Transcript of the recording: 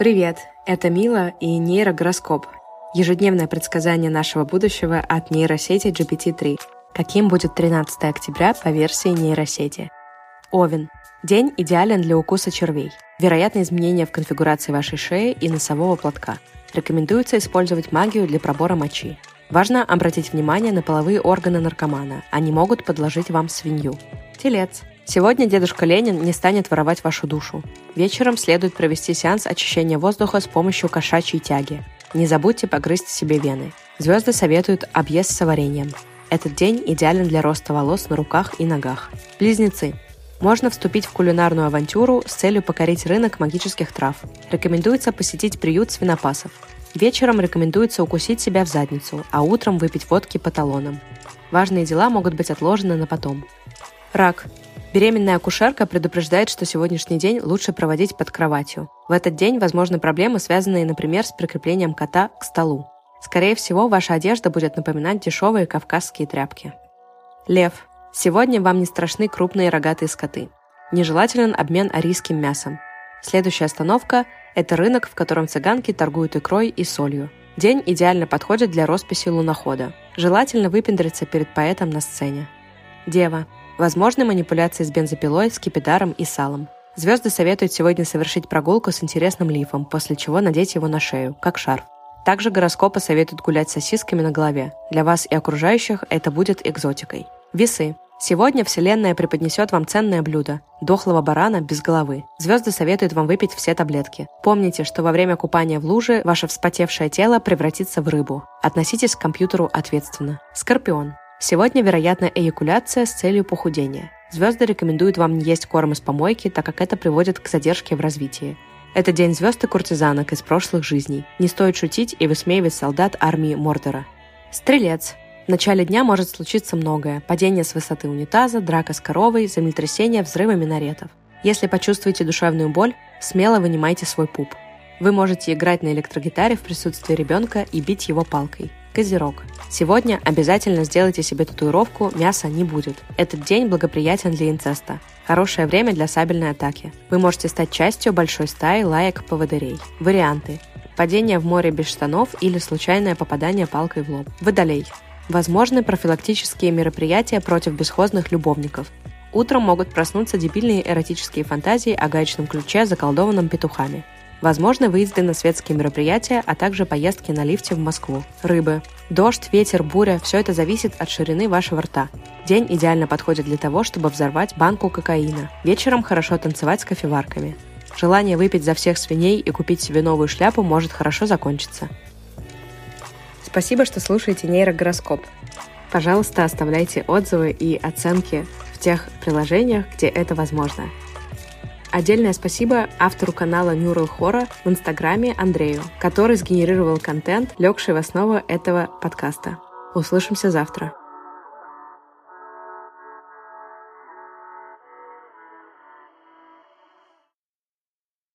Привет, это Мила и нейрогороскоп. Ежедневное предсказание нашего будущего от нейросети GPT-3. Каким будет 13 октября по версии нейросети? Овен. День идеален для укуса червей. Вероятно изменения в конфигурации вашей шеи и носового платка. Рекомендуется использовать магию для пробора мочи. Важно обратить внимание на половые органы наркомана. Они могут подложить вам свинью. Телец. Сегодня дедушка Ленин не станет воровать вашу душу. Вечером следует провести сеанс очищения воздуха с помощью кошачьей тяги. Не забудьте погрызть себе вены. Звезды советуют объезд с вареньем. Этот день идеален для роста волос на руках и ногах. Близнецы. Можно вступить в кулинарную авантюру с целью покорить рынок магических трав. Рекомендуется посетить приют свинопасов. Вечером рекомендуется укусить себя в задницу, а утром выпить водки по талонам. Важные дела могут быть отложены на потом. Рак. Беременная акушерка предупреждает, что сегодняшний день лучше проводить под кроватью. В этот день возможны проблемы, связанные, например, с прикреплением кота к столу. Скорее всего, ваша одежда будет напоминать дешевые кавказские тряпки. Лев. Сегодня вам не страшны крупные рогатые скоты. Нежелателен обмен арийским мясом. Следующая остановка – это рынок, в котором цыганки торгуют икрой и солью. День идеально подходит для росписи лунохода. Желательно выпендриться перед поэтом на сцене. Дева. Возможны манипуляции с бензопилой, скипидаром и салом. Звезды советуют сегодня совершить прогулку с интересным лифом, после чего надеть его на шею, как шарф. Также гороскопы советуют гулять с сосисками на голове. Для вас и окружающих это будет экзотикой. Весы. Сегодня Вселенная преподнесет вам ценное блюдо – дохлого барана без головы. Звезды советуют вам выпить все таблетки. Помните, что во время купания в луже ваше вспотевшее тело превратится в рыбу. Относитесь к компьютеру ответственно. Скорпион. Сегодня вероятна эякуляция с целью похудения. Звезды рекомендуют вам не есть корм из помойки, так как это приводит к задержке в развитии. Это день звезд и куртизанок из прошлых жизней. Не стоит шутить и высмеивать солдат армии Мордора. Стрелец. В начале дня может случиться многое. Падение с высоты унитаза, драка с коровой, землетрясение, взрывы минаретов. Если почувствуете душевную боль, смело вынимайте свой пуп. Вы можете играть на электрогитаре в присутствии ребенка и бить его палкой. Козерог. Сегодня обязательно сделайте себе татуировку «Мяса не будет». Этот день благоприятен для инцеста. Хорошее время для сабельной атаки. Вы можете стать частью большой стаи лаек-поводырей. Варианты. Падение в море без штанов или случайное попадание палкой в лоб. Водолей. Возможны профилактические мероприятия против бесхозных любовников. Утром могут проснуться дебильные эротические фантазии о гаечном ключе, заколдованном петухами. Возможно, выезды на светские мероприятия, а также поездки на лифте в Москву. Рыбы. Дождь, ветер, буря – все это зависит от ширины вашего рта. День идеально подходит для того, чтобы взорвать банку кокаина. Вечером хорошо танцевать с кофеварками. Желание выпить за всех свиней и купить себе новую шляпу может хорошо закончиться. Спасибо, что слушаете нейрогороскоп. Пожалуйста, оставляйте отзывы и оценки в тех приложениях, где это возможно. Отдельное спасибо автору канала Neural Horror в Инстаграме Андрею, который сгенерировал контент, легший в основу этого подкаста. Услышимся завтра.